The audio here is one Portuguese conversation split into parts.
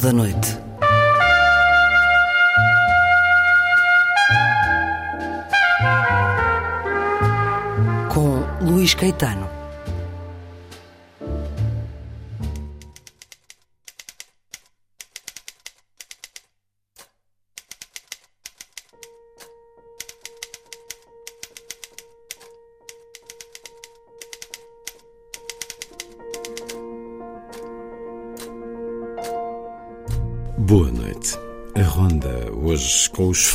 Da Noite.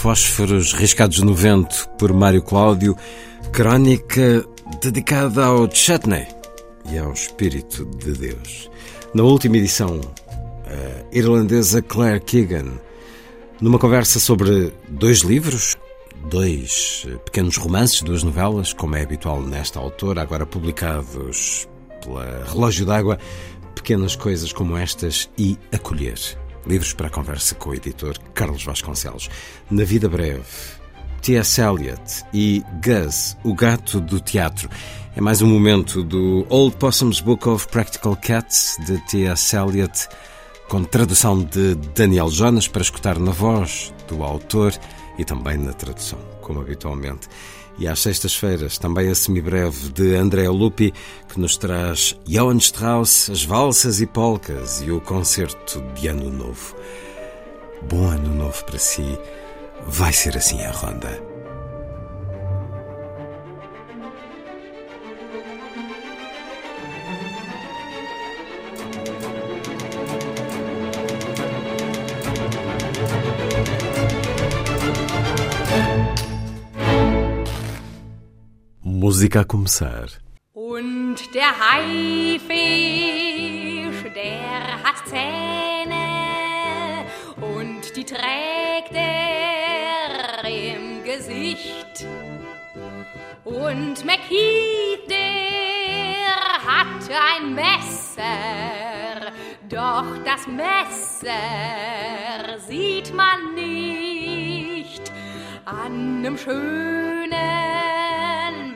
Fósforos riscados no vento por Mário Cláudio, crónica dedicada ao Chutney e ao Espírito de Deus. Na última edição, a irlandesa Claire Keegan, numa conversa sobre dois livros, dois pequenos romances, duas novelas, como é habitual nesta autora, agora publicados pela Relógio d'Água, pequenas coisas como estas e acolher. Livros para a conversa com o editor Carlos Vasconcelos. Na Vida Breve, T.S. Eliot e Gus, o gato do teatro. É mais um momento do Old Possum's Book of Practical Cats, de T.S. Eliot, com tradução de Daniel Jonas, para escutar na voz do autor e também na tradução, como habitualmente. E às sextas-feiras, também a semibreve de André Lupi, que nos traz Johann Strauss, as valsas e polcas e o concerto de Ano Novo. Bom Ano Novo para si. Vai ser assim a ronda. Música a começar. Und der Haifisch, der hat Zähne und die trägt er im Gesicht. Und McKeith, der hat ein Messer, doch das Messer sieht man nicht an einem schönen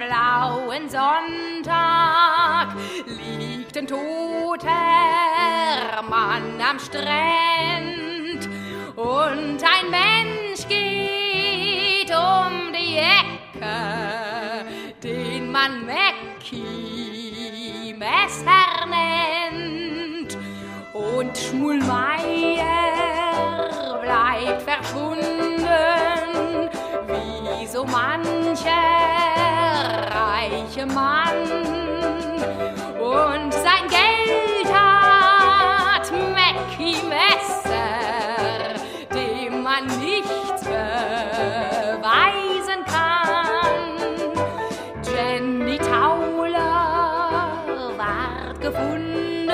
blauen Sonntag liegt ein toter Mann am Strand. Und ein Mensch geht um die Ecke, den man Mackie Messer nennt. Und Schmulmeier bleibt verschwunden wie so mancher reiche Mann und sein Geld hat Mackie Messer, dem man nichts beweisen kann. Jenny Tauler ward gefunden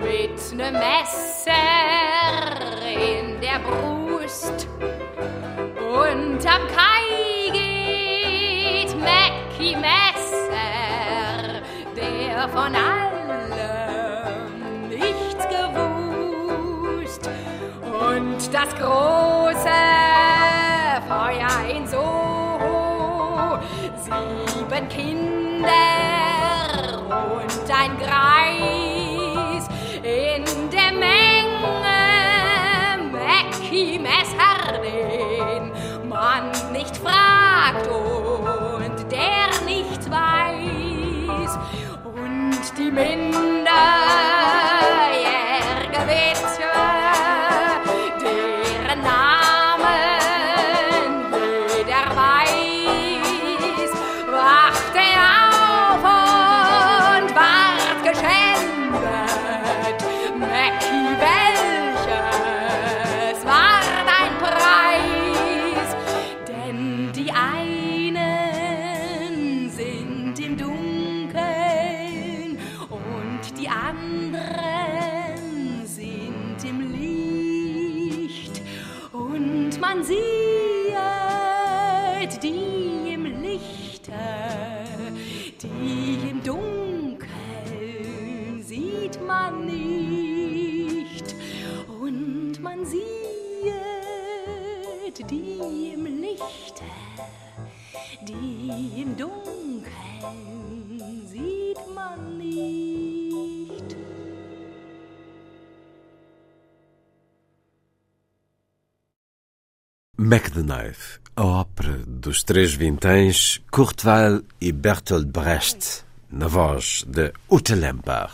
mit nem Messer in der Brust und am Kai von allem nichts gewusst. Und das große Und Mac a ópera dos três vintens Courteval e Bertolt Brecht, na voz de Ute Lemper.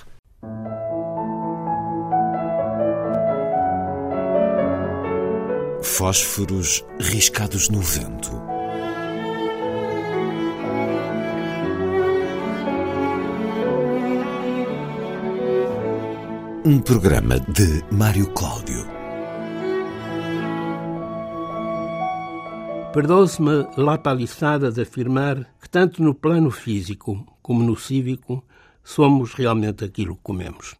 Fósforos riscados no vento. Um programa de Mário Cláudio. Perdoe-se-me lá paliçada de afirmar que tanto no plano físico como no cívico somos realmente aquilo que comemos.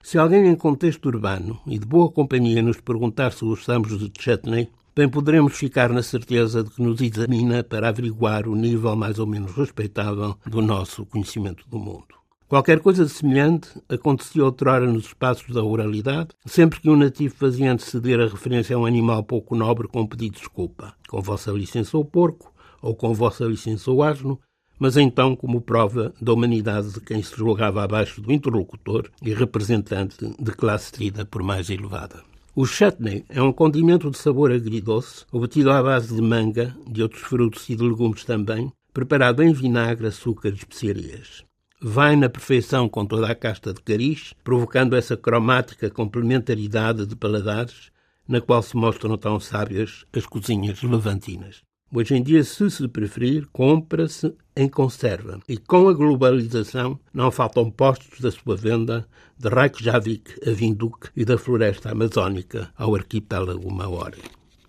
Se alguém em contexto urbano e de boa companhia nos perguntar se gostamos de chutney, bem poderemos ficar na certeza de que nos examina para averiguar o nível mais ou menos respeitável do nosso conhecimento do mundo. Qualquer coisa semelhante acontecia outrora nos espaços da oralidade, sempre que um nativo fazia anteceder a referência a um animal pouco nobre com pedido de desculpa, com vossa licença o porco, ou com vossa licença o asno, mas então como prova da humanidade de quem se julgava abaixo do interlocutor e representante de classe tida por mais elevada. O chutney é um condimento de sabor agridoce, obtido à base de manga, de outros frutos e de legumes também, preparado em vinagre, açúcar e especiarias vai na perfeição com toda a casta de cariz, provocando essa cromática complementaridade de paladares na qual se mostram tão sábias as cozinhas levantinas. Hoje em dia, se se preferir, compra-se em conserva. E com a globalização, não faltam postos da sua venda de Reykjavik a Vinduk e da floresta amazónica ao arquipélago Maori.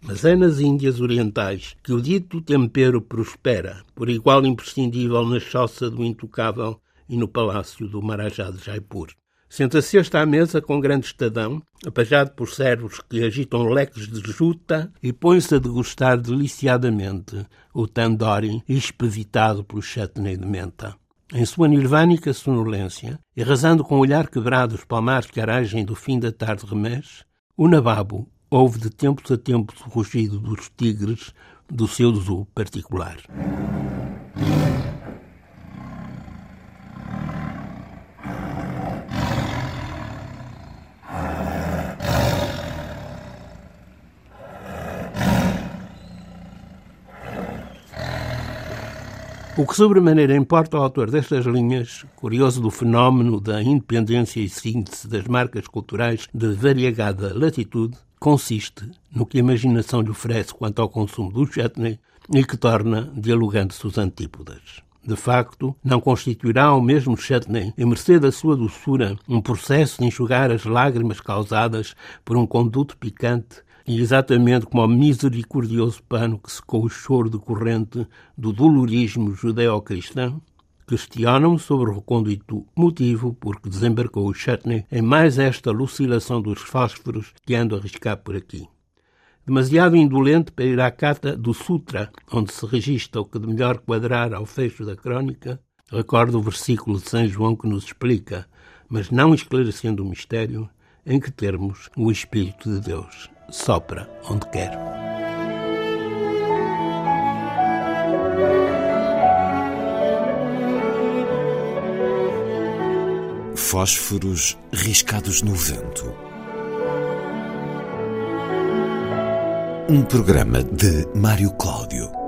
Mas é nas Índias Orientais que o dito tempero prospera, por igual imprescindível na choça do intocável e no palácio do Marajá de Jaipur. Senta-se este à mesa com grande estadão, apajado por servos que agitam leques de juta e põe-se a degustar deliciadamente o tandoori expeditado pelo chutney de menta. Em sua nirvânica sonolência, e rasando com o olhar quebrado os palmares que aragem do fim da tarde remés, o nababo ouve de tempos a tempos o rugido dos tigres do seu zoo particular. O que sobremaneira importa ao autor destas linhas, curioso do fenómeno da independência e síntese das marcas culturais de variegada latitude, consiste no que a imaginação lhe oferece quanto ao consumo do chutney e que torna dialogando-se os antípodas. De facto, não constituirá o mesmo chutney, em mercê da sua doçura, um processo de enxugar as lágrimas causadas por um conduto picante e exatamente como ao misericordioso pano que secou o choro decorrente do dolorismo judeo-cristão, questionam sobre o recôndito motivo por que desembarcou o Chutney em mais esta lucilação dos fósforos que ando a arriscar por aqui. Demasiado indolente para ir à cata do Sutra, onde se registra o que de melhor quadrar ao fecho da crónica, recordo o versículo de São João que nos explica, mas não esclarecendo o mistério, em que termos o Espírito de Deus sopra onde quer. Fósforos riscados no vento. Um programa de Mário Cláudio.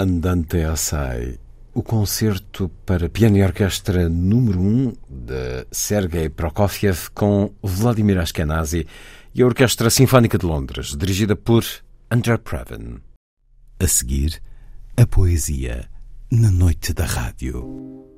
Andante Assai, o concerto para piano e orquestra número 1 um de Sergei Prokofiev com Vladimir Ashkenazi e a Orquestra Sinfónica de Londres, dirigida por André Previn. A seguir, a poesia na noite da rádio.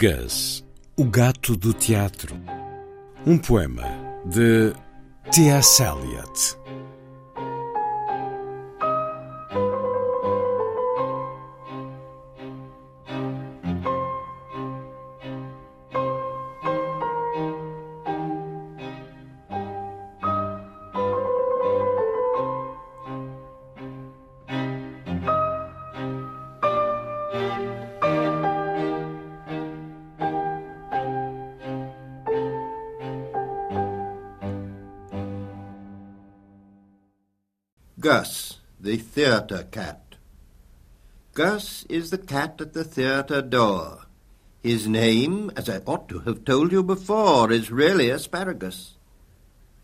Gus, o gato do teatro. Um poema de T.S. Eliot. Theatre cat. Gus is the cat at the theatre door. His name, as I ought to have told you before, is really Asparagus.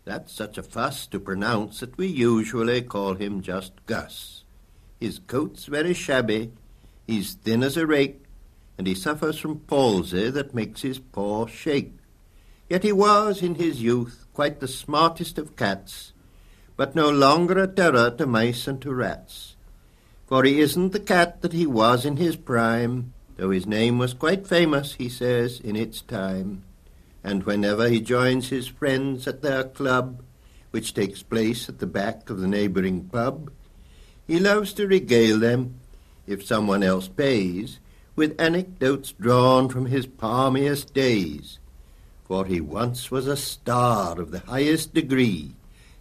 That's such a fuss to pronounce that we usually call him just Gus. His coat's very shabby, he's thin as a rake, and he suffers from palsy that makes his paw shake. Yet he was, in his youth, quite the smartest of cats, but no longer a terror to mice and to rats. For he isn't the cat that he was in his prime, though his name was quite famous, he says, in its time. And whenever he joins his friends at their club, which takes place at the back of the neighbouring pub, he loves to regale them, if someone else pays, with anecdotes drawn from his palmiest days. For he once was a star of the highest degree,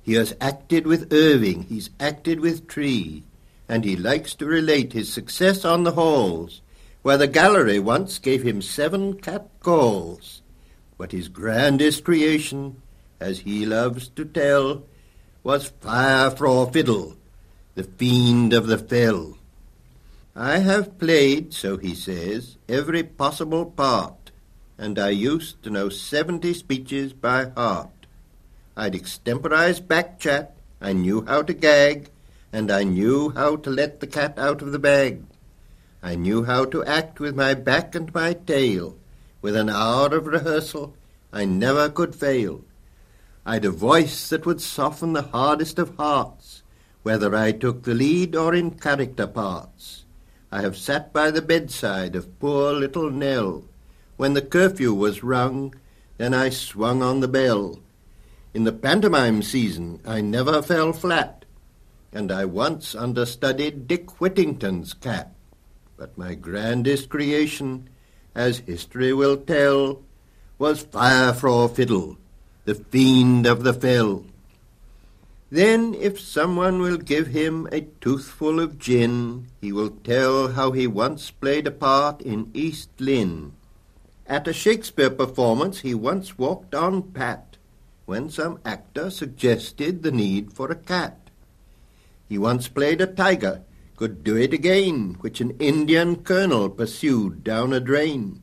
he has acted with Irving, he's acted with Tree, and he likes to relate his success on the halls, where the gallery once gave him seven cat calls. But his grandest creation, as he loves to tell, was Fire Fra Fiddle, the fiend of the fell. I have played, so he says, every possible part, and I used to know seventy speeches by heart. I'd extemporize back chat, I knew how to gag, and I knew how to let the cat out of the bag. I knew how to act with my back and my tail. With an hour of rehearsal, I never could fail. I'd a voice that would soften the hardest of hearts, whether I took the lead or in character parts. I have sat by the bedside of poor little Nell. When the curfew was rung, then I swung on the bell. In the pantomime season I never fell flat, and I once understudied Dick Whittington's cat. But my grandest creation, as history will tell, was Fire Fra Fiddle, the fiend of the fell. Then, if someone will give him a toothful of gin, he will tell how he once played a part in East Lynne. At a Shakespeare performance he once walked on Pat, when some actor suggested the need for a cat. He once played a tiger, could do it again, which an Indian colonel pursued down a drain.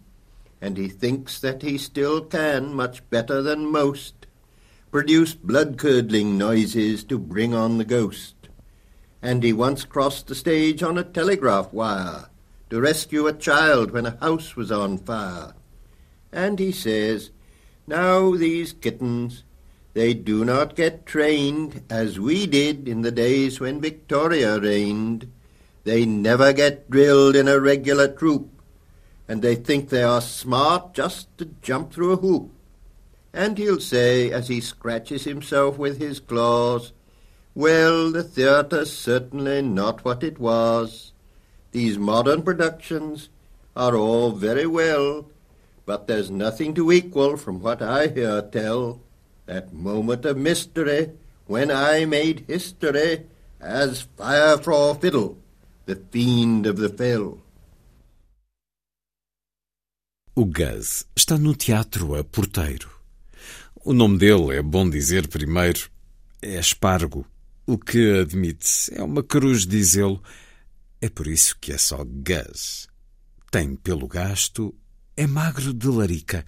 And he thinks that he still can, much better than most, produce blood-curdling noises to bring on the ghost. And he once crossed the stage on a telegraph wire to rescue a child when a house was on fire. And he says, now these kittens, they do not get trained as we did in the days when Victoria reigned. They never get drilled in a regular troop, and they think they are smart just to jump through a hoop. And he'll say, as he scratches himself with his claws, Well, the theatre's certainly not what it was. These modern productions are all very well, but there's nothing to equal, from what I hear tell, that moment of mystery when I made history as Fiddle, the fiend of the fill. O Gus está no teatro a porteiro. O nome dele, é bom dizer primeiro, é Espargo. O que admite é uma cruz dizê-lo. É por isso que é só Gus. Tem pelo gasto, é magro de larica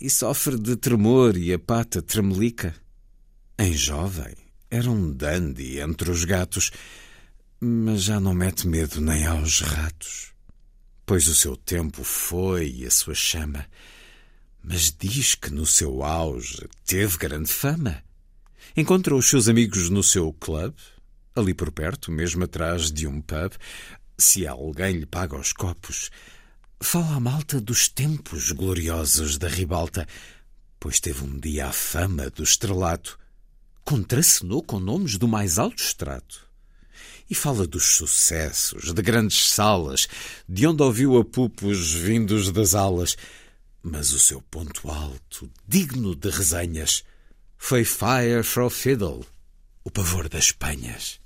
e sofre de tremor e a pata tremelica. Em jovem, era um dandy entre os gatos, mas já não mete medo nem aos ratos. Pois o seu tempo foi e a sua chama, mas diz que no seu auge teve grande fama. Encontrou os seus amigos no seu club, ali por perto, mesmo atrás de um pub. Se alguém lhe paga os copos, fala a malta dos tempos gloriosos da ribalta, pois teve um dia a fama do estrelato contracenou com nomes do mais alto extrato. E fala dos sucessos, de grandes salas, de onde ouviu apupos vindos das alas. Mas o seu ponto alto, digno de resenhas, foi Fire for Fiddle, o pavor das penhas.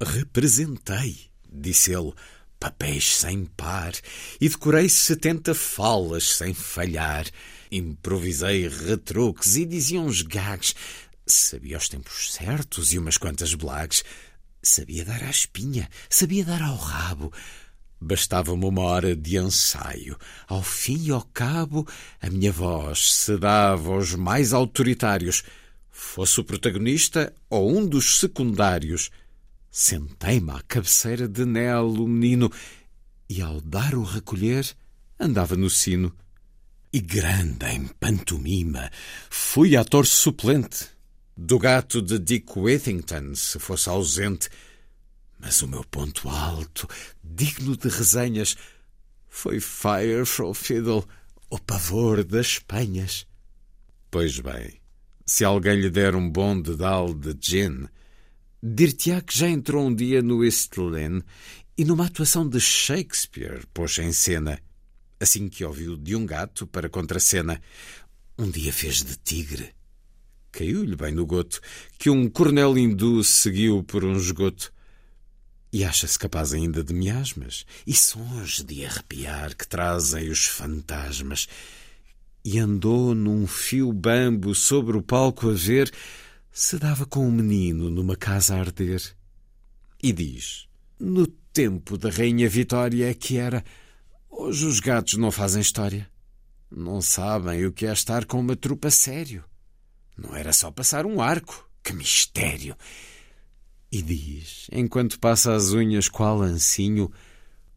Representei, disse ele, papéis sem par, e decorei setenta falas sem falhar. Improvisei retruques e dizia uns gags Sabia os tempos certos e umas quantas blagues. Sabia dar à espinha, sabia dar ao rabo. Bastava-me uma hora de ensaio. Ao fim e ao cabo, a minha voz se dava aos mais autoritários, fosse o protagonista ou um dos secundários. Sentei-me à cabeceira de Nelo, menino, e ao dar o recolher, andava no sino. E grande em pantomima, fui ator suplente do gato de Dick Whittington, se fosse ausente. Mas o meu ponto alto, digno de resenhas, foi Fire for Fiddle, o pavor das penhas. Pois bem, se alguém lhe der um bom dedal de gin, dir-te-á que já entrou um dia no East Lynn e numa atuação de Shakespeare pôs em cena, assim que ouviu de um gato para contracena. Um dia fez de tigre Caiu-lhe bem no goto que um coronel hindu seguiu por um esgoto. E acha-se capaz ainda de miasmas e sons de arrepiar que trazem os fantasmas. E andou num fio bambo sobre o palco a ver se dava com um menino numa casa a arder. E diz: No tempo da Rainha Vitória é que era. Hoje os gatos não fazem história. Não sabem o que é estar com uma trupa sério. Não era só passar um arco. Que mistério! E diz, enquanto passa as unhas qual ancinho,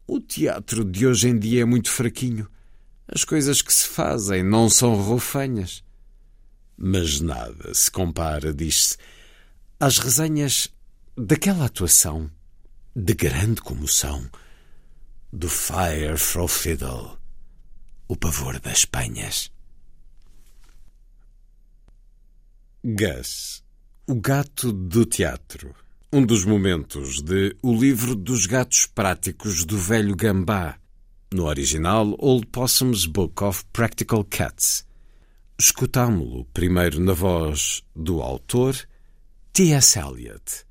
o teatro de hoje em dia é muito fraquinho. As coisas que se fazem não são rofanhas. Mas nada se compara, diz-se, às resenhas daquela atuação de grande comoção do Fire for Fiddle, o pavor das penhas. Gus, o gato do teatro. Um dos momentos de O Livro dos Gatos Práticos do Velho Gambá, no original Old Possum's Book of Practical Cats. Escutámo-lo primeiro na voz do autor, T.S. Eliot,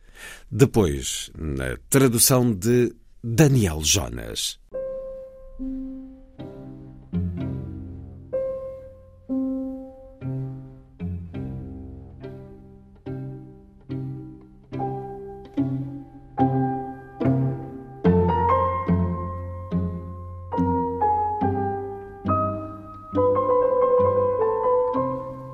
depois na tradução de Daniel Jonas.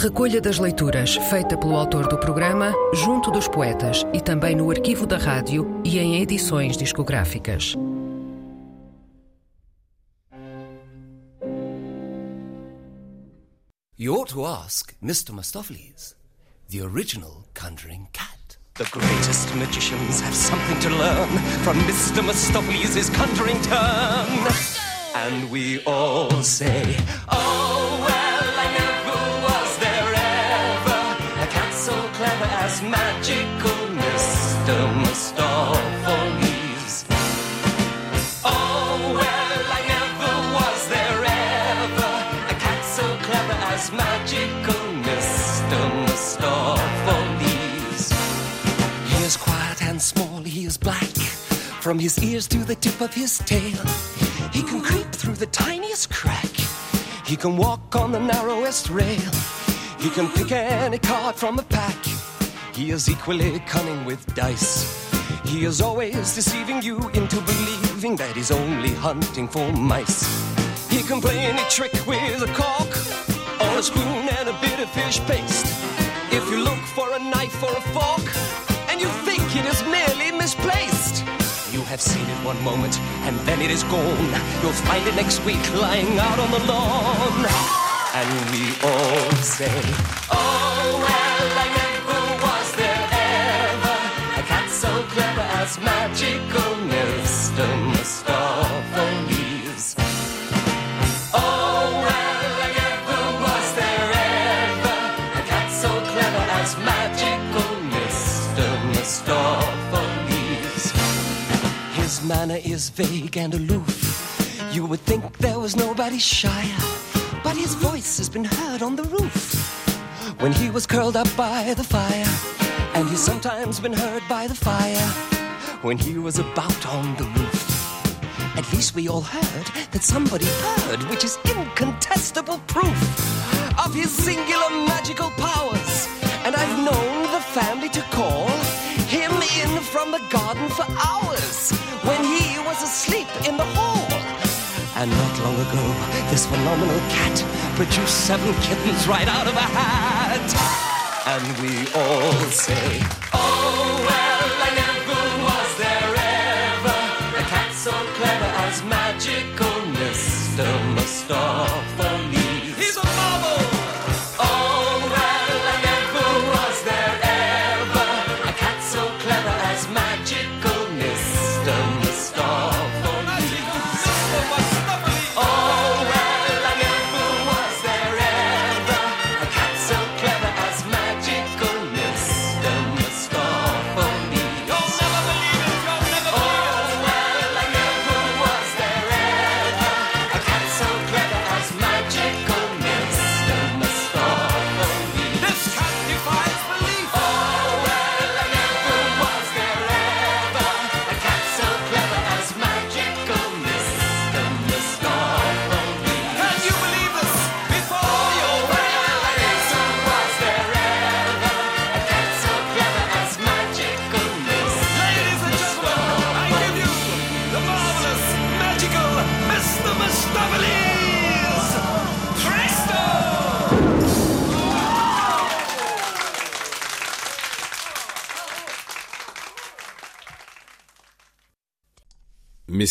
Recolha das leituras feita pelo autor do programa junto dos poetas e também no arquivo da rádio e em edições discográficas. You ought to ask Mr. Mistopheles, the original conjuring cat. The greatest magicians have something to learn from Mr. Mistopheles' conjuring turn. And we all say, Oh, From his ears to the tip of his tail, he can creep through the tiniest crack. He can walk on the narrowest rail. He can pick any card from a pack. He is equally cunning with dice. He is always deceiving you into believing that he's only hunting for mice. He can play any trick with a cork or a spoon and a bit of fish paste. If you look for a knife or a fork and you think it is merely misplaced, you have seen it one moment and then it is gone. You'll find it next week lying out on the lawn. And we all say, Oh, well, I magical Mr. Mistopheles. Oh, well, so clever as magical. Mistopheles. His manner is vague and aloof. You would think there was nobody shyer, but his voice has been heard on the roof when he was curled up by the fire, and he's sometimes been heard by the fire when he was about on the roof. At least we all heard that somebody heard, which is incontestable proof of his singular magical powers. And I've known the family to call him in from the garden for hours when he was asleep in the hall. And not long ago, this phenomenal cat produced seven kittens right out of a hat. And we all say, Oh, well, I never as magical Mr. Mistopheles.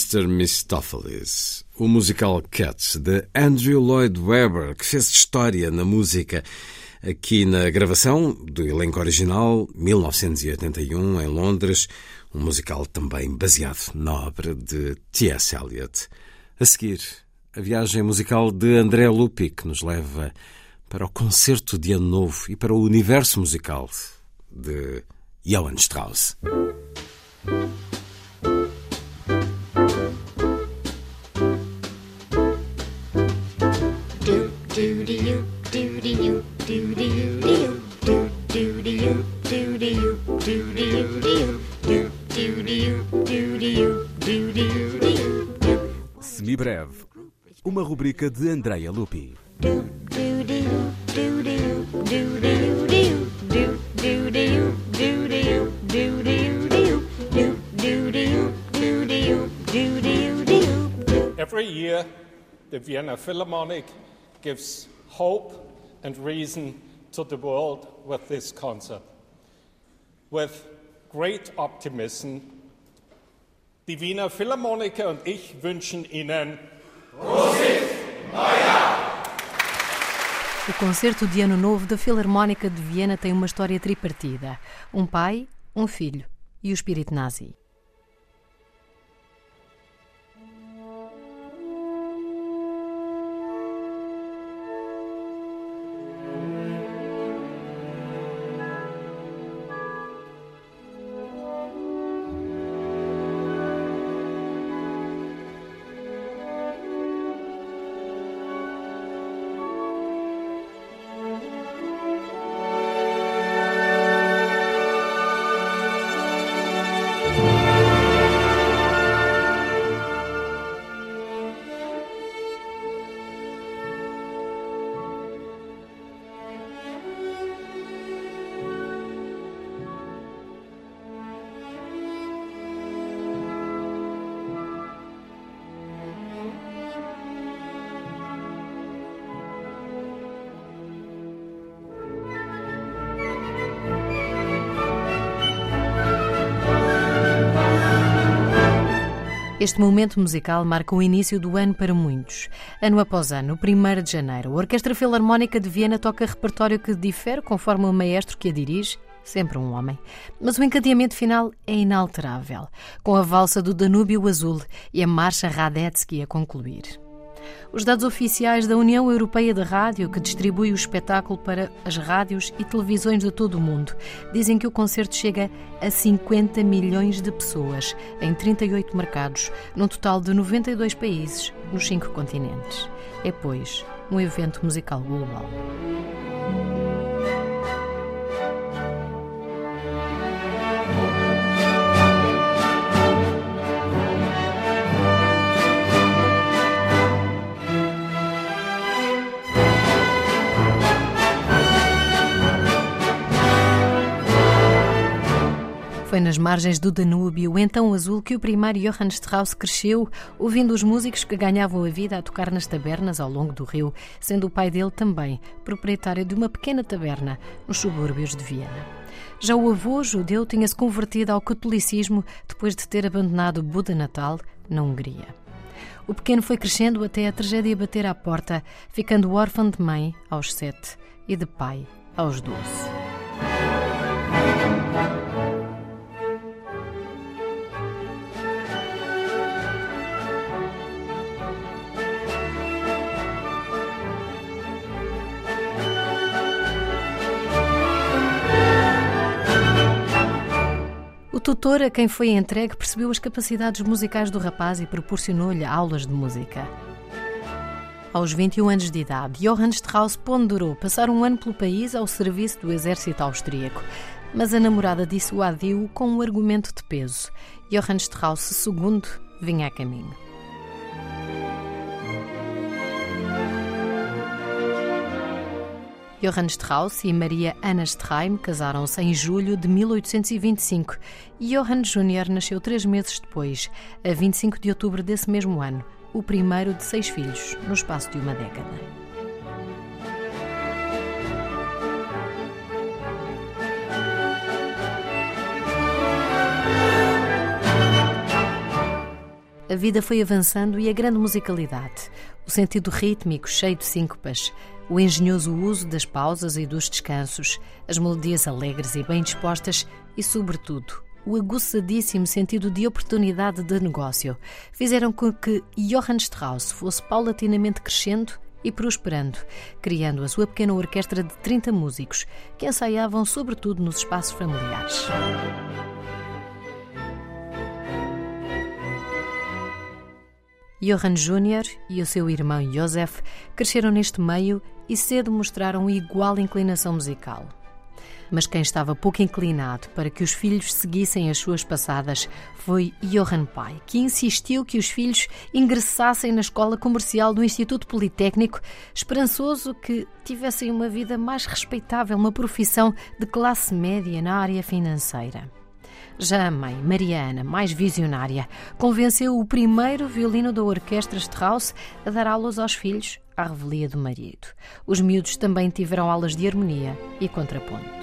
Mr. Mistopheles, o musical Cats de Andrew Lloyd Webber, que fez história na música aqui na gravação do elenco original, 1981, em Londres, um musical também baseado na obra de T.S. Eliot. A seguir, a viagem musical de André Lupi, que nos leva para o concerto de Ano Novo e para o universo musical de Johann Strauss. Semibreve, uma rubrica de Andrea Lupi. Every year, the Vienna Philharmonic gives hope and reason to the world with this concert. With great optimism, die Wiener Philharmoniker und ich wünschen Ihnen O concerto de Ano Novo da Filarmónica de Viena tem uma história tripartida: um pai, um filho e o espírito nazi. Este momento musical marca o início do ano para muitos. Ano após ano, 1 de janeiro, a Orquestra Filarmónica de Viena toca repertório que difere conforme o maestro que a dirige sempre um homem. Mas o encadeamento final é inalterável, com a valsa do Danúbio Azul e a marcha Radetzky a concluir. Os dados oficiais da União Europeia de Rádio, que distribui o espetáculo para as rádios e televisões de todo o mundo, dizem que o concerto chega a 50 milhões de pessoas em 38 mercados, num total de 92 países nos cinco continentes. É, pois, um evento musical global. Foi nas margens do Danúbio, então azul, que o primeiro Johann Strauss cresceu, ouvindo os músicos que ganhavam a vida a tocar nas tabernas ao longo do rio, sendo o pai dele também proprietário de uma pequena taberna nos subúrbios de Viena. Já o avô judeu tinha-se convertido ao catolicismo depois de ter abandonado Buda Natal na Hungria. O pequeno foi crescendo até a tragédia bater à porta, ficando órfão de mãe aos sete e de pai aos doze. Tutor a quem foi entregue percebeu as capacidades musicais do rapaz e proporcionou-lhe aulas de música. Aos 21 anos de idade, Johann Strauss ponderou passar um ano pelo país ao serviço do exército austríaco, mas a namorada dissuadiu com um argumento de peso. Johann Strauss II vinha a caminho. Johann Strauss e Maria Anna Streim casaram-se em julho de 1825 e Johann Jr. nasceu três meses depois, a 25 de outubro desse mesmo ano, o primeiro de seis filhos, no espaço de uma década. A vida foi avançando e a grande musicalidade, o sentido rítmico cheio de síncopas, o engenhoso uso das pausas e dos descansos, as melodias alegres e bem dispostas e, sobretudo, o aguçadíssimo sentido de oportunidade de negócio fizeram com que Johann Strauss fosse paulatinamente crescendo e prosperando, criando a sua pequena orquestra de 30 músicos que ensaiavam sobretudo nos espaços familiares. Johann Jr. e o seu irmão Josef cresceram neste meio e cedo mostraram igual inclinação musical. Mas quem estava pouco inclinado para que os filhos seguissem as suas passadas foi Johann Pai, que insistiu que os filhos ingressassem na escola comercial do Instituto Politécnico, esperançoso que tivessem uma vida mais respeitável, uma profissão de classe média na área financeira. Já a mãe, Mariana, mais visionária, convenceu o primeiro violino da orquestra Strauss a dar aulas aos filhos à revelia do marido. Os miúdos também tiveram aulas de harmonia e contraponto.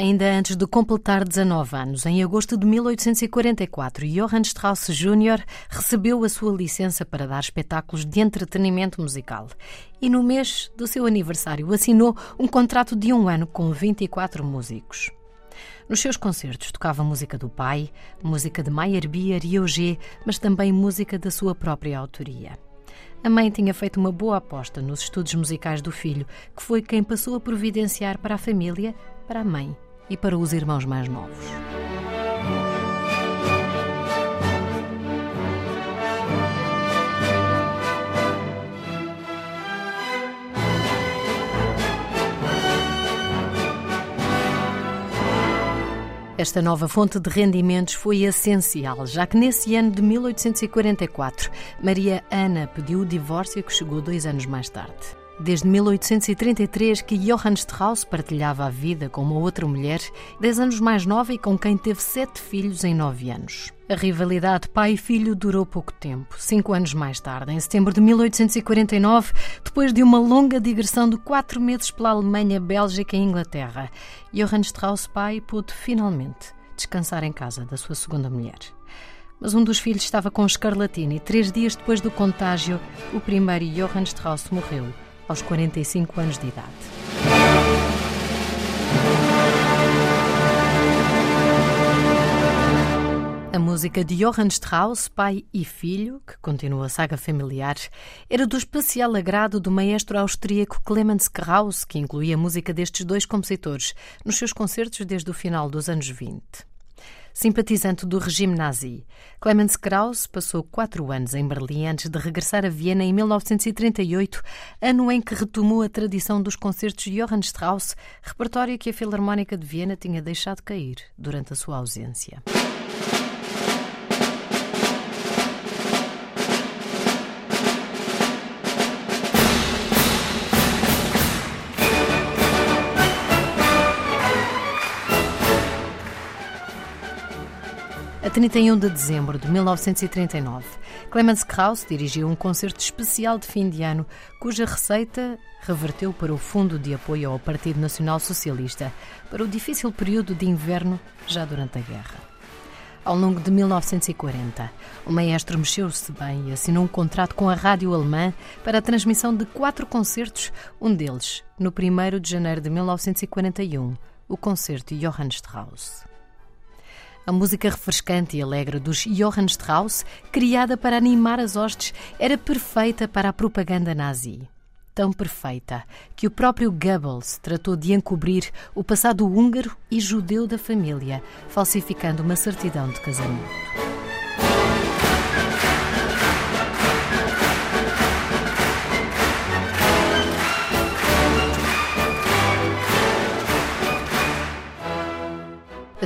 Ainda antes de completar 19 anos, em agosto de 1844, Johann Strauss Jr. recebeu a sua licença para dar espetáculos de entretenimento musical. E no mês do seu aniversário assinou um contrato de um ano com 24 músicos. Nos seus concertos tocava música do pai, música de Meyerbeer e Auger, mas também música da sua própria autoria. A mãe tinha feito uma boa aposta nos estudos musicais do filho, que foi quem passou a providenciar para a família, para a mãe e para os irmãos mais novos. Esta nova fonte de rendimentos foi essencial, já que nesse ano de 1844, Maria Ana pediu o divórcio que chegou dois anos mais tarde. Desde 1833 que Johann Strauss partilhava a vida com uma outra mulher, 10 anos mais nova e com quem teve sete filhos em nove anos. A rivalidade pai filho durou pouco tempo. Cinco anos mais tarde, em setembro de 1849, depois de uma longa digressão de quatro meses pela Alemanha, Bélgica e Inglaterra, Johann Strauss pai pôde finalmente descansar em casa da sua segunda mulher mas um dos filhos estava com escarlatina e três dias depois do contágio, o primeiro Johann Strauss morreu aos 45 anos de idade. A música de Johann Strauss, pai e filho, que continua a saga familiar, era do especial agrado do maestro austríaco Clemens Krauss, que incluía a música destes dois compositores nos seus concertos desde o final dos anos 20 simpatizante do regime nazi. Clemens Krauss passou quatro anos em Berlim antes de regressar a Viena em 1938, ano em que retomou a tradição dos concertos de Johann Strauss, repertório que a Filarmónica de Viena tinha deixado cair durante a sua ausência. A 31 de dezembro de 1939, Clemens Krauss dirigiu um concerto especial de fim de ano, cuja receita reverteu para o Fundo de Apoio ao Partido Nacional Socialista para o difícil período de inverno já durante a guerra. Ao longo de 1940, o maestro mexeu-se bem e assinou um contrato com a rádio alemã para a transmissão de quatro concertos, um deles no 1 de janeiro de 1941, o concerto Johann Strauss. A música refrescante e alegre dos Johann Strauss, criada para animar as hostes, era perfeita para a propaganda nazi. Tão perfeita que o próprio Goebbels tratou de encobrir o passado húngaro e judeu da família, falsificando uma certidão de casamento.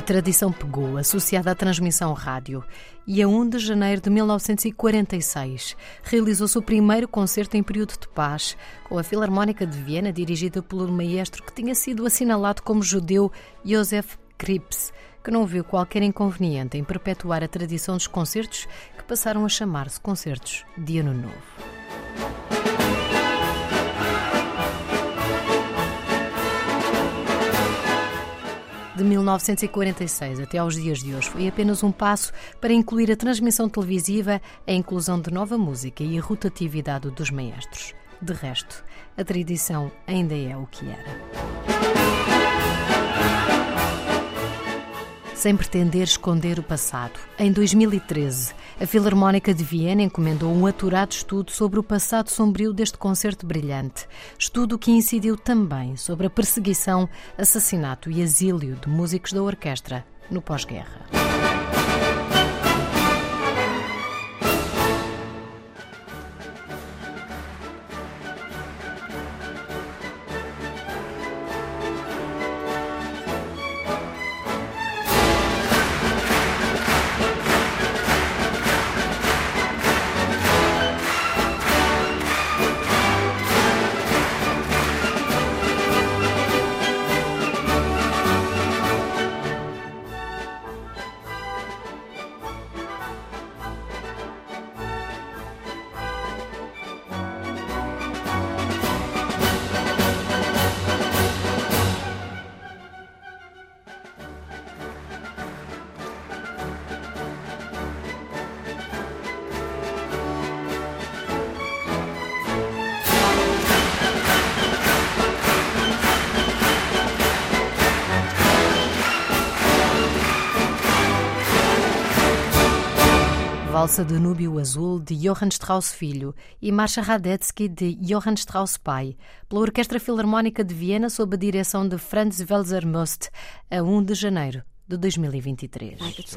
Tradição pegou, associada à transmissão rádio, e a 1 de janeiro de 1946 realizou-se o primeiro concerto em período de paz, com a Filarmónica de Viena, dirigida pelo maestro que tinha sido assinalado como judeu Josef Krips, que não viu qualquer inconveniente em perpetuar a tradição dos concertos que passaram a chamar-se concertos de Ano Novo. De 1946 até aos dias de hoje foi apenas um passo para incluir a transmissão televisiva, a inclusão de nova música e a rotatividade dos maestros. De resto, a tradição ainda é o que era. Sem pretender esconder o passado. Em 2013, a Filarmónica de Viena encomendou um aturado estudo sobre o passado sombrio deste concerto brilhante, estudo que incidiu também sobre a perseguição, assassinato e exílio de músicos da orquestra no pós-guerra. Valsa Danúbio Azul, de Johann Strauss Filho, e Marcha Radetzky, de Johann Strauss Pai, pela Orquestra Filarmónica de Viena, sob a direção de Franz Welser Most, a 1 de janeiro de 2023. Like it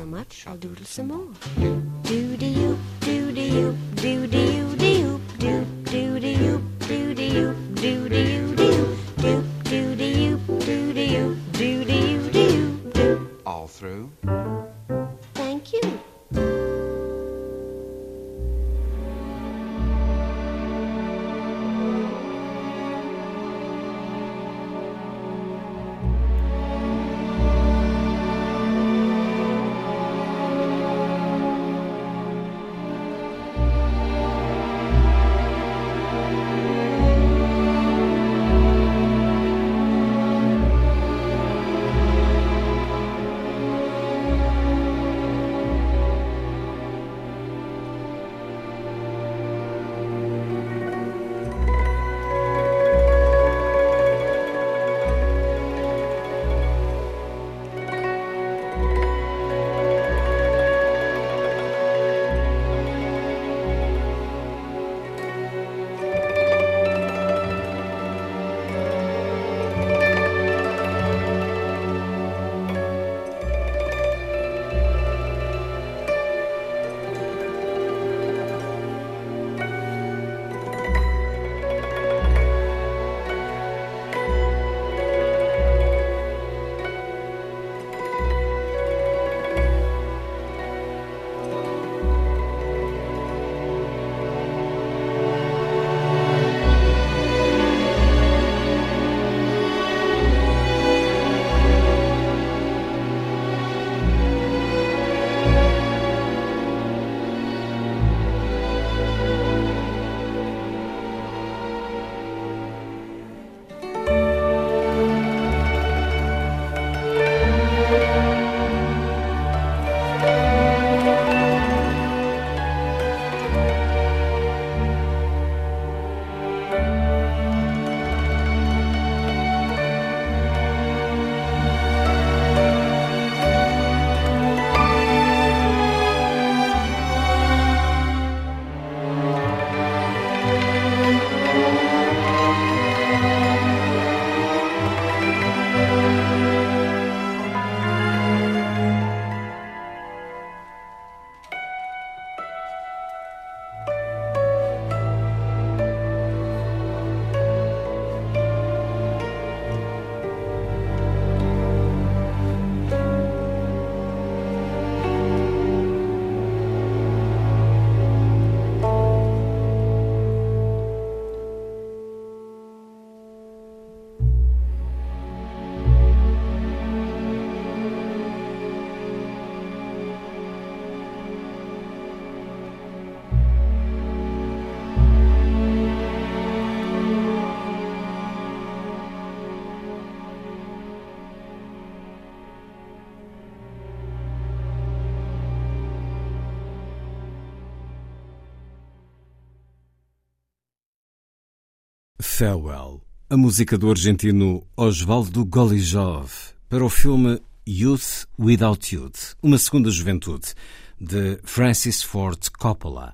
Farewell, a música do argentino Osvaldo Golijov para o filme Youth Without Youth, uma segunda juventude, de Francis Ford Coppola,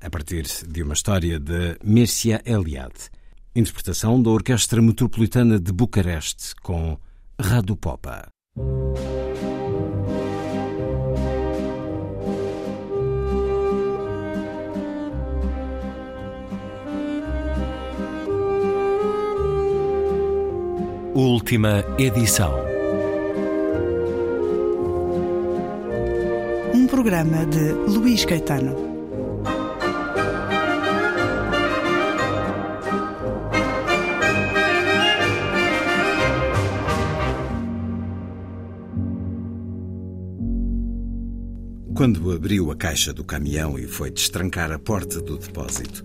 a partir de uma história de Mircea Eliade, interpretação da Orquestra Metropolitana de Bucareste com Radu Popa. Última edição. Um programa de Luís Caetano. Quando abriu a caixa do caminhão e foi destrancar a porta do depósito,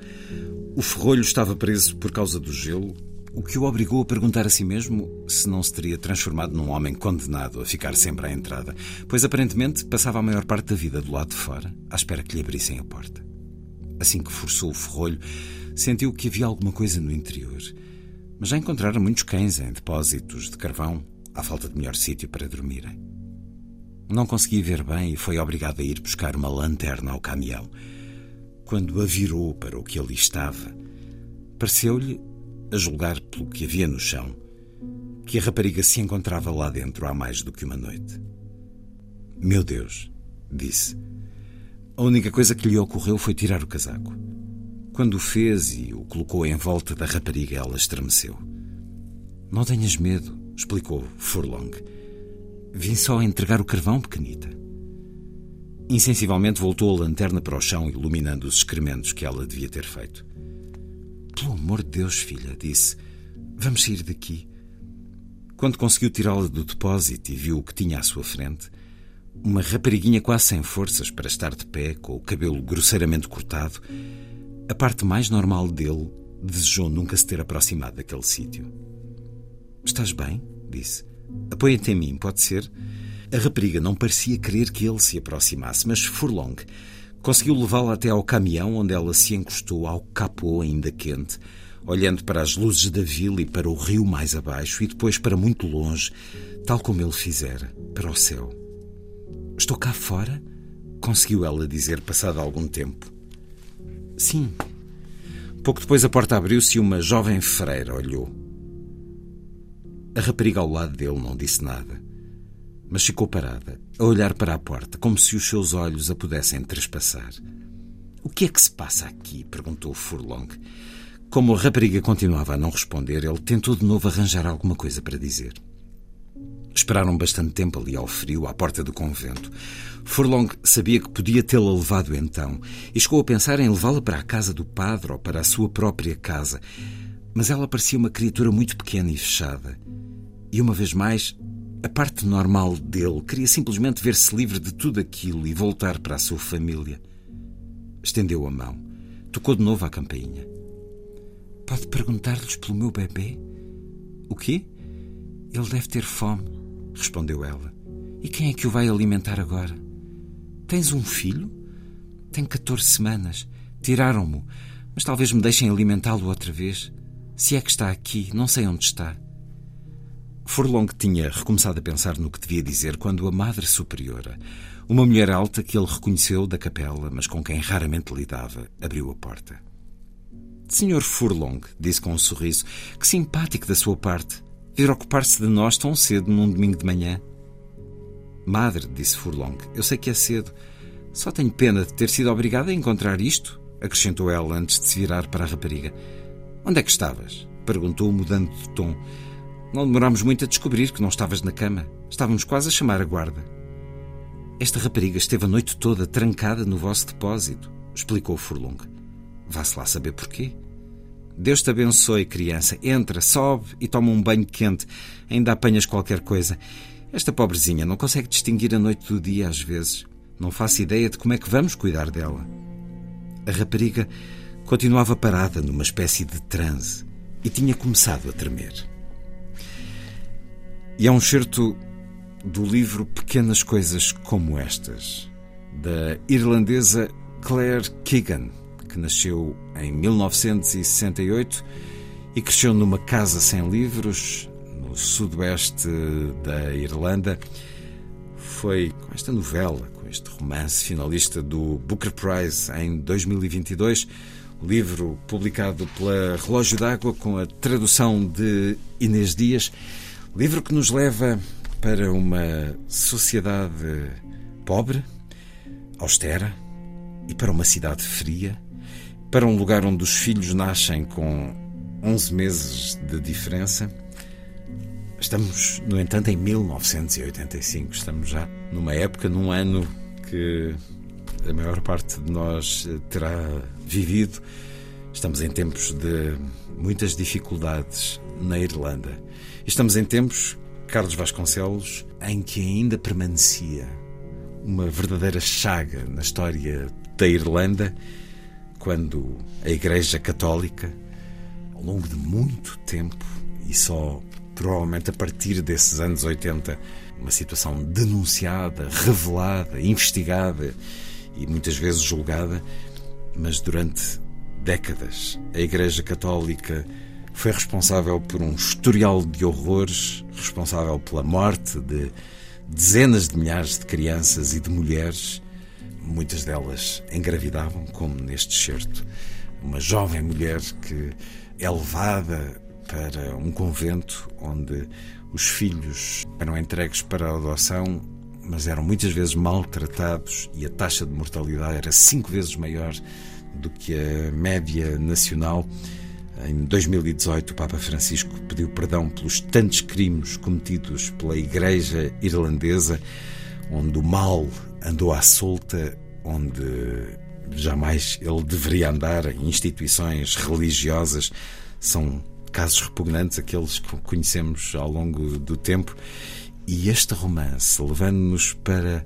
o ferrolho estava preso por causa do gelo, o que o obrigou a perguntar a si mesmo se não se teria transformado num homem condenado a ficar sempre à entrada, pois aparentemente passava a maior parte da vida do lado de fora, à espera que lhe abrissem a porta. Assim que forçou o ferrolho, sentiu que havia alguma coisa no interior. Mas já encontrara muitos cães em depósitos de carvão, à falta de melhor sítio para dormirem. Não conseguia ver bem e foi obrigado a ir buscar uma lanterna ao caminhão. Quando a virou para o que ali estava, pareceu-lhe, a julgar pelo que havia no chão, que a rapariga se encontrava lá dentro há mais do que uma noite. Meu Deus, disse. A única coisa que lhe ocorreu foi tirar o casaco. Quando o fez e o colocou em volta da rapariga, ela estremeceu. Não tenhas medo, explicou Furlong. Vim só entregar o carvão, pequenita. Insensivelmente voltou a lanterna para o chão, iluminando os excrementos que ela devia ter feito. Pelo amor de Deus, filha, disse. Vamos sair daqui. Quando conseguiu tirá-la do depósito e viu o que tinha à sua frente, uma rapariguinha quase sem forças para estar de pé, com o cabelo grosseiramente cortado, a parte mais normal dele desejou nunca se ter aproximado daquele sítio. Estás bem? disse. Apoia-te em mim, pode ser? A rapariga não parecia querer que ele se aproximasse, mas Furlong conseguiu levá-la até ao caminhão, onde ela se encostou ao capô ainda quente, olhando para as luzes da vila e para o rio mais abaixo e depois para muito longe, tal como ele fizera, para o céu. Estou cá fora? Conseguiu ela dizer, passado algum tempo. Sim. Pouco depois a porta abriu-se e uma jovem freira olhou. A rapariga ao lado dele não disse nada, mas ficou parada, a olhar para a porta, como se os seus olhos a pudessem trespassar. O que é que se passa aqui? perguntou Furlong. Como a rapariga continuava a não responder, ele tentou de novo arranjar alguma coisa para dizer. Esperaram bastante tempo ali ao frio, à porta do convento. Furlong sabia que podia tê-la levado então e chegou a pensar em levá-la para a casa do padre ou para a sua própria casa. Mas ela parecia uma criatura muito pequena e fechada. E uma vez mais, a parte normal dele queria simplesmente ver-se livre de tudo aquilo e voltar para a sua família. Estendeu a mão. Tocou de novo à campainha. Pode perguntar-lhes pelo meu bebê? O quê? Ele deve ter fome respondeu ela. E quem é que o vai alimentar agora? Tens um filho? Tem 14 semanas. Tiraram-mo, mas talvez me deixem alimentá-lo outra vez. Se é que está aqui, não sei onde está. Furlong tinha recomeçado a pensar no que devia dizer quando a Madre Superiora, uma mulher alta que ele reconheceu da capela, mas com quem raramente lidava, abriu a porta. Senhor Furlong, disse com um sorriso, que simpático da sua parte vir ocupar-se de nós tão cedo num domingo de manhã. Madre, disse Furlong, eu sei que é cedo. Só tenho pena de ter sido obrigada a encontrar isto, acrescentou ela antes de se virar para a rapariga. Onde é que estavas? perguntou, mudando de tom. Não demorámos muito a descobrir que não estavas na cama. Estávamos quase a chamar a guarda. Esta rapariga esteve a noite toda trancada no vosso depósito, explicou Furlong. Vá-se lá saber porquê. Deus te abençoe, criança. Entra, sobe e toma um banho quente. Ainda apanhas qualquer coisa. Esta pobrezinha não consegue distinguir a noite do dia às vezes. Não faço ideia de como é que vamos cuidar dela. A rapariga continuava parada numa espécie de transe e tinha começado a tremer. E é um certo do livro Pequenas Coisas Como Estas, da irlandesa Claire Keegan que nasceu em 1968 e cresceu numa casa sem livros no sudoeste da Irlanda. Foi com esta novela, com este romance finalista do Booker Prize em 2022, livro publicado pela Relógio d'Água com a tradução de Inês Dias, livro que nos leva para uma sociedade pobre, austera e para uma cidade fria para um lugar onde os filhos nascem com 11 meses de diferença. Estamos, no entanto, em 1985. Estamos já numa época, num ano que a maior parte de nós terá vivido. Estamos em tempos de muitas dificuldades na Irlanda. Estamos em tempos, Carlos Vasconcelos, em que ainda permanecia uma verdadeira chaga na história da Irlanda quando a Igreja Católica, ao longo de muito tempo, e só provavelmente a partir desses anos 80, uma situação denunciada, revelada, investigada e muitas vezes julgada, mas durante décadas a Igreja Católica foi responsável por um historial de horrores, responsável pela morte de dezenas de milhares de crianças e de mulheres, muitas delas engravidavam, como neste certo. Uma jovem mulher que é levada para um convento onde os filhos eram entregues para a adoção, mas eram muitas vezes maltratados e a taxa de mortalidade era cinco vezes maior do que a média nacional. Em 2018, o Papa Francisco pediu perdão pelos tantos crimes cometidos pela Igreja Irlandesa, onde o mal andou à solta, onde jamais ele deveria andar, em instituições religiosas. São casos repugnantes, aqueles que conhecemos ao longo do tempo. E este romance, levando-nos para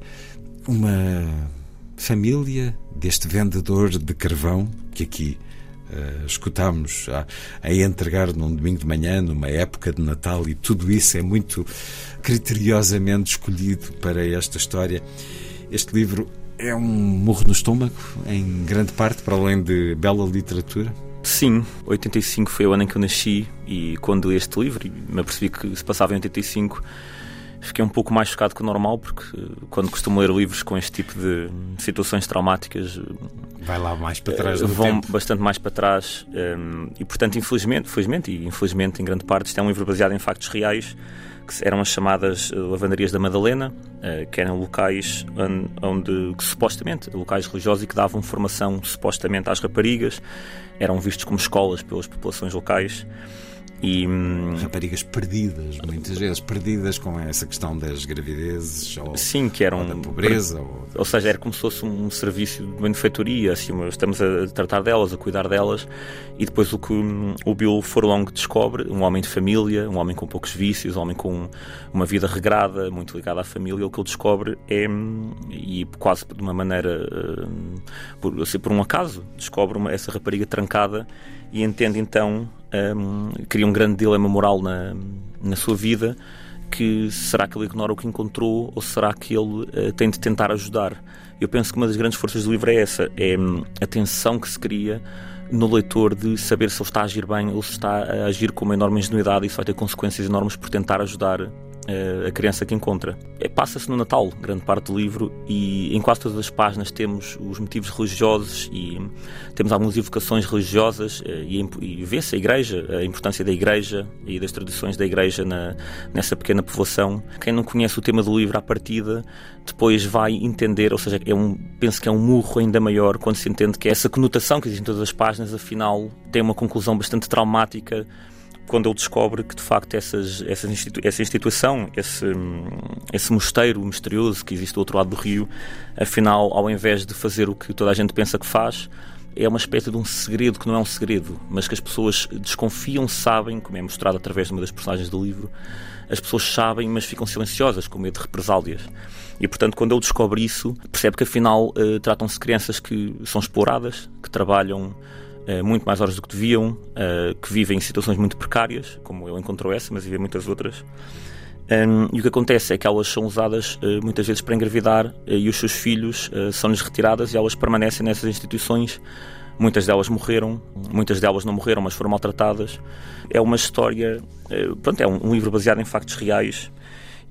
uma família deste vendedor de carvão, que aqui uh, escutámos a, a, entregar num domingo de manhã, numa época de Natal, e tudo isso é muito criteriosamente escolhido para esta história. Este livro é um murro no estômago, em grande parte, para além de bela literatura. Sim, 85 foi o ano em que eu nasci e quando li este livro me apercebi que se passava em 85 fiquei um pouco mais chocado que o normal porque quando costumo ler livros com este tipo de situações traumáticas vai lá mais para trás vão tempo. bastante mais para trás um, e portanto infelizmente, felizmente e infelizmente em grande parte isto é um livro baseado em factos reais que eram as chamadas eh, lavanderias da Madalena, eh, que eram locais onde, onde que, supostamente, locais religiosos e que davam formação supostamente às raparigas, eram vistos como escolas pelas populações locais. E, hum, Raparigas perdidas, muitas vezes, perdidas com essa questão das gravidezes ou, sim, que eram, ou da pobreza. Ou... ou seja, era como se fosse um serviço de benefeitoria, assim, estamos a tratar delas, a cuidar delas, e depois o que hum, o Bill Furlong descobre, um homem de família, um homem com poucos vícios, um homem com uma vida regrada, muito ligada à família, o que ele descobre é, hum, e quase de uma maneira, por, assim, por um acaso, descobre uma, essa rapariga trancada e entende então, um, cria um grande dilema moral na, na sua vida, que será que ele ignora o que encontrou ou será que ele uh, tem de tentar ajudar? Eu penso que uma das grandes forças do livro é essa, é um, a tensão que se cria no leitor de saber se ele está a agir bem ou se está a agir com uma enorme ingenuidade e isso vai ter consequências enormes por tentar ajudar a criança que encontra. É, Passa-se no Natal, grande parte do livro, e em quase todas as páginas temos os motivos religiosos e temos algumas evocações religiosas eh, e, e vê-se a igreja, a importância da igreja e das tradições da igreja na, nessa pequena povoação. Quem não conhece o tema do livro à partida, depois vai entender, ou seja, é um, penso que é um murro ainda maior quando se entende que essa conotação que existe em todas as páginas, afinal, tem uma conclusão bastante traumática quando ele descobre que de facto essas, essas institu essa instituição, esse, esse mosteiro misterioso que existe do outro lado do rio, afinal, ao invés de fazer o que toda a gente pensa que faz, é uma espécie de um segredo que não é um segredo, mas que as pessoas desconfiam, sabem, como é mostrado através de uma das personagens do livro, as pessoas sabem, mas ficam silenciosas, com medo de represálias. E, portanto, quando ele descobre isso, percebe que afinal uh, tratam-se de crianças que são exploradas, que trabalham eh, muito mais horas do que deviam, eh, que vivem em situações muito precárias, como ele encontrou essa, mas vivem muitas outras. Um, e o que acontece é que elas são usadas uh, muitas vezes para engravidar e os seus filhos são-lhes retiradas e elas permanecem nessas instituições. Muitas delas morreram, muitas delas não morreram, mas foram maltratadas. É uma história, pronto, é um, livro baseado em factos reais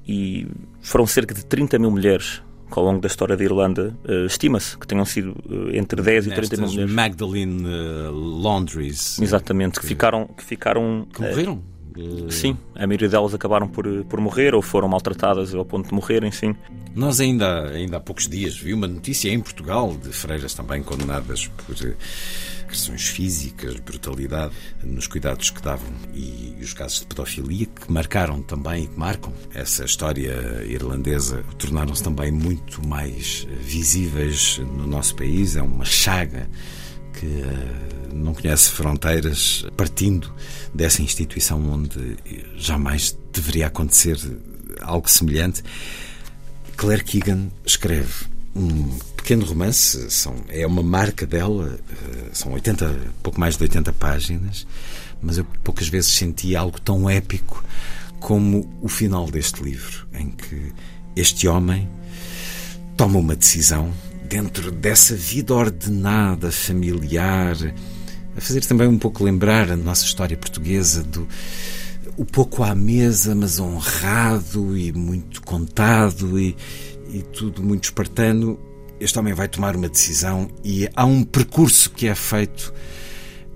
e foram cerca de 30 mil mulheres ao longo da história da Irlanda, uh, estima-se que tenham sido uh, entre 10 Nestas e 30 mil mulheres. Magdalene uh, Laundries. Exatamente, que, que ficaram. Que, ficaram, que morreram. Sim, a maioria delas acabaram por, por morrer ou foram maltratadas ao ponto de morrerem, sim. Nós ainda, ainda há poucos dias vi uma notícia em Portugal de freiras também condenadas por agressões físicas, brutalidade nos cuidados que davam e os casos de pedofilia que marcaram também e que marcam essa história irlandesa tornaram-se também muito mais visíveis no nosso país. É uma chaga que uh, não conhece fronteiras, partindo dessa instituição onde jamais deveria acontecer algo semelhante. Claire Keegan escreve um pequeno romance, são, é uma marca dela, eh, são 80, pouco mais de 80 páginas, mas eu poucas vezes senti algo tão épico como o final deste livro, em que este homem toma uma decisão dentro dessa vida ordenada, familiar, a fazer também um pouco lembrar a nossa história portuguesa do o pouco à mesa, mas honrado e muito contado e, e tudo muito espartano, este homem vai tomar uma decisão e há um percurso que é feito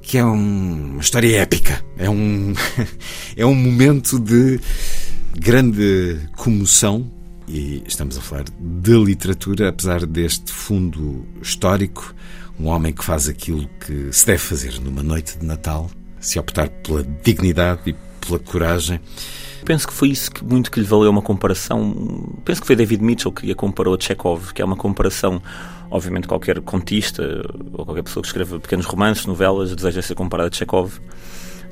que é um, uma história épica. É um, é um momento de grande comoção e estamos a falar de literatura, apesar deste fundo histórico, um homem que faz aquilo que se deve fazer numa noite de Natal, se optar pela dignidade e pela coragem. Penso que foi isso que muito que lhe valeu uma comparação. Penso que foi David Mitchell que a comparou a Chekhov, que é uma comparação. Obviamente, qualquer contista ou qualquer pessoa que escreva pequenos romances, novelas, deseja ser comparada a Chekhov.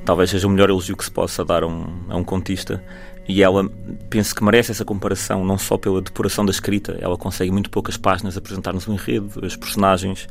Talvez seja o melhor elogio que se possa dar a um, a um contista. E ela, penso que merece essa comparação, não só pela depuração da escrita, ela consegue muito poucas páginas apresentar-nos o um enredo, os personagens.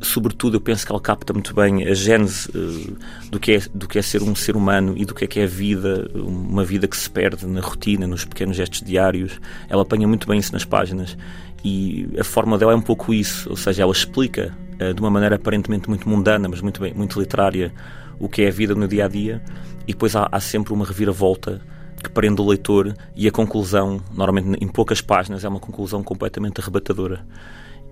Sobretudo, eu penso que ela capta muito bem a gênese uh, do, que é, do que é ser um ser humano e do que é que é a vida, uma vida que se perde na rotina, nos pequenos gestos diários. Ela apanha muito bem isso nas páginas. E a forma dela é um pouco isso, ou seja, ela explica uh, de uma maneira aparentemente muito mundana, mas muito, bem, muito literária, o que é a vida no dia a dia, e depois há, há sempre uma reviravolta que prende o leitor e a conclusão, normalmente em poucas páginas, é uma conclusão completamente arrebatadora.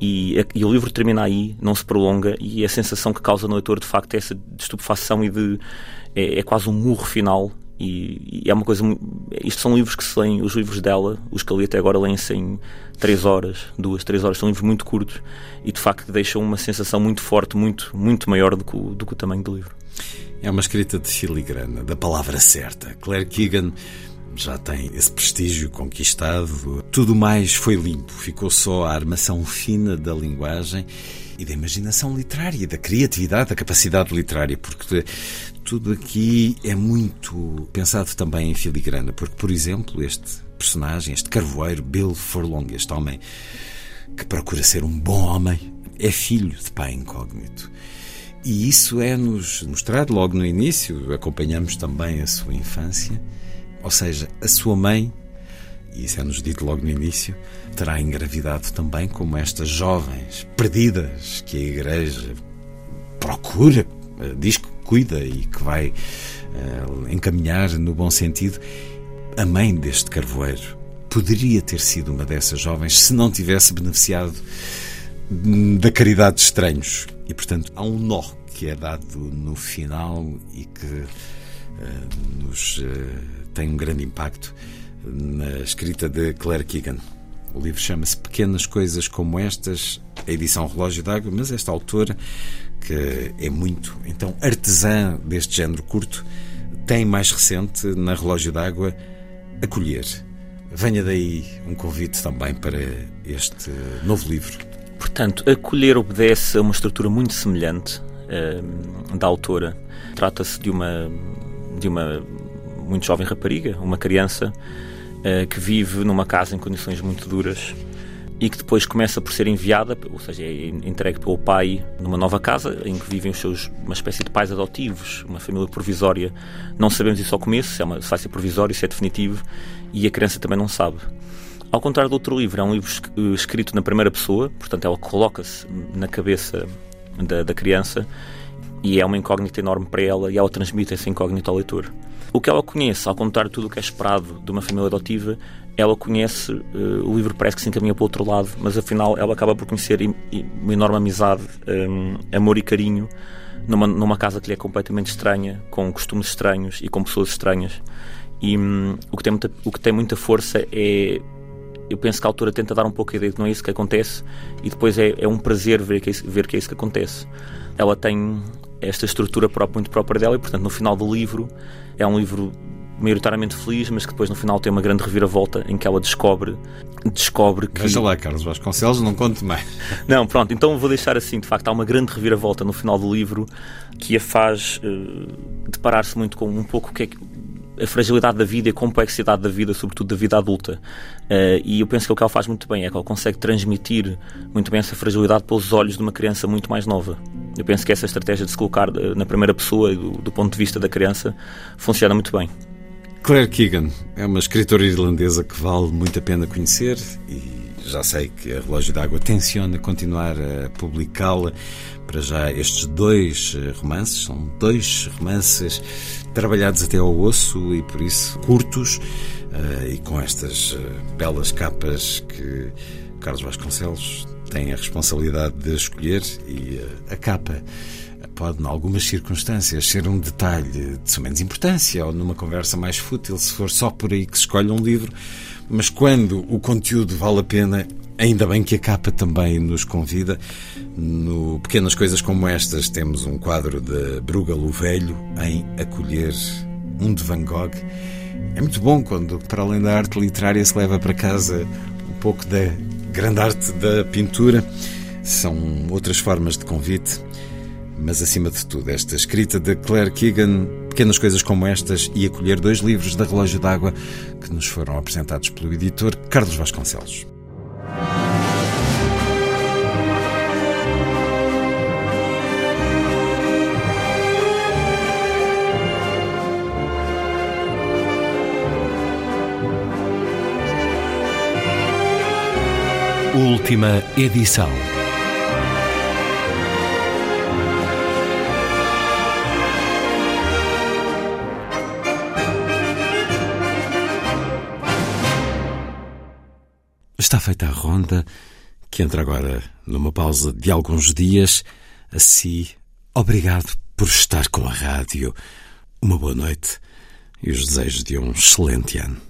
E, e, o livro termina aí, não se prolonga, e a sensação que causa no leitor de facto é essa de estupefação e de. é, é quase um murro final. E, e, é uma coisa. Isto são livros que se leem, os livros dela, os que ali até agora leem-se em 3 horas, 2, 3 horas, são livros muito curtos e de facto deixam uma sensação muito forte, muito, muito maior do que, o, do que o tamanho do livro. É uma escrita de filigrana, da palavra certa. Claire Keegan já tem esse prestígio conquistado. Tudo mais foi limpo, ficou só a armação fina da linguagem e da imaginação literária, da criatividade, da capacidade literária, porque tudo aqui é muito pensado também em filigrana, porque, por exemplo, este personagem, este carvoeiro, Bill Furlong, este homem que procura ser um bom homem, é filho de pai incógnito. E isso é-nos mostrado logo no início, acompanhamos também a sua infância, ou seja, a sua mãe, e isso é-nos dito logo no início, terá engravidado também como estas jovens perdidas que a Igreja procura, eh, diz que cuida e que vai uh, encaminhar no bom sentido. A mãe deste carvoeiro poderia ter sido uma dessas jovens se não tivesse beneficiado da caridade de estranhos. E, portanto, há um nó que é dado no final e que uh, nos uh, tem um grande impacto na escrita de Claire Keegan. O livro chama-se Pequenas Coisas Como Estas, a edição Relógio d'Água, mas esta autora, que é muito, então, artesã deste género curto, tem mais recente, na Relógio d'Água, Acolher. Venha daí um convite também para este novo livro. Portanto, Acolher obedece a uma estrutura muito semelhante uh, da autora. Trata-se de uma, de uma muito jovem rapariga, uma criança, uh, que vive numa casa em condições muito duras e que depois começa por ser enviada, ou seja, é entregue pelo pai numa nova casa em que vivem os seus, uma espécie de pais adotivos, uma família provisória. Não sabemos isso ao começo, se, é uma, se vai ser provisório, se é definitivo, e a criança também não sabe. Ao contrário do outro livro, é um livro escrito na primeira pessoa, portanto, ela coloca-se na cabeça da, da criança e é uma incógnita enorme para ela e ela transmite essa incógnita ao leitor. O que ela conhece, ao contrário de tudo o que é esperado de uma família adotiva, ela conhece, uh, o livro parece que se encaminha para o outro lado, mas afinal ela acaba por conhecer uma enorme amizade, um, amor e carinho numa, numa casa que lhe é completamente estranha, com costumes estranhos e com pessoas estranhas. E um, o, que tem muita, o que tem muita força é eu penso que a autora tenta dar um pouco a ideia de que não é isso que acontece e depois é, é um prazer ver que, é isso, ver que é isso que acontece. Ela tem esta estrutura própria, muito própria dela e, portanto, no final do livro é um livro maioritariamente feliz, mas que depois no final tem uma grande reviravolta em que ela descobre descobre que... Veja lá, Carlos Vasconcelos, não conte mais. Não, pronto, então vou deixar assim, de facto há uma grande reviravolta no final do livro que a faz uh, deparar-se muito com um pouco o que é que a fragilidade da vida e a complexidade da vida, sobretudo da vida adulta. Uh, e eu penso que o que ela faz muito bem é que ela consegue transmitir muito bem essa fragilidade pelos olhos de uma criança muito mais nova. Eu penso que essa estratégia de se colocar eh, na primeira pessoa, do, do ponto de vista da criança, funciona muito bem. Claire Keegan é uma escritora irlandesa que vale muito a pena conhecer e já sei que a Relógio d'Água tenciona continuar a publicá-la. Para já, estes dois eh, romances, são dois romances trabalhados até ao osso e por isso curtos, eh, e com estas eh, belas capas que Carlos Vasconcelos tem a responsabilidade de escolher, e a capa pode, em algumas circunstâncias, ser um detalhe de menos importância ou numa conversa mais fútil, se for só por aí que se escolhe um livro, mas quando o conteúdo vale a pena, ainda bem que a capa também nos convida. No Pequenas Coisas Como Estas, temos um quadro de Bruegel o Velho em Acolher um de Van Gogh. É muito bom quando, para além da arte literária, se leva para casa um pouco da grande arte da pintura. São outras formas de convite mas acima de tudo, esta escrita de Claire Keegan, pequenas coisas como estas, e acolher dois livros da Relógio d'Água que nos foram apresentados pelo editor Carlos Vasconcelos. Última edição. Está feita a ronda, que entra agora numa pausa de alguns dias. Assim, obrigado por estar com a rádio. Uma boa noite e os desejos de um excelente ano.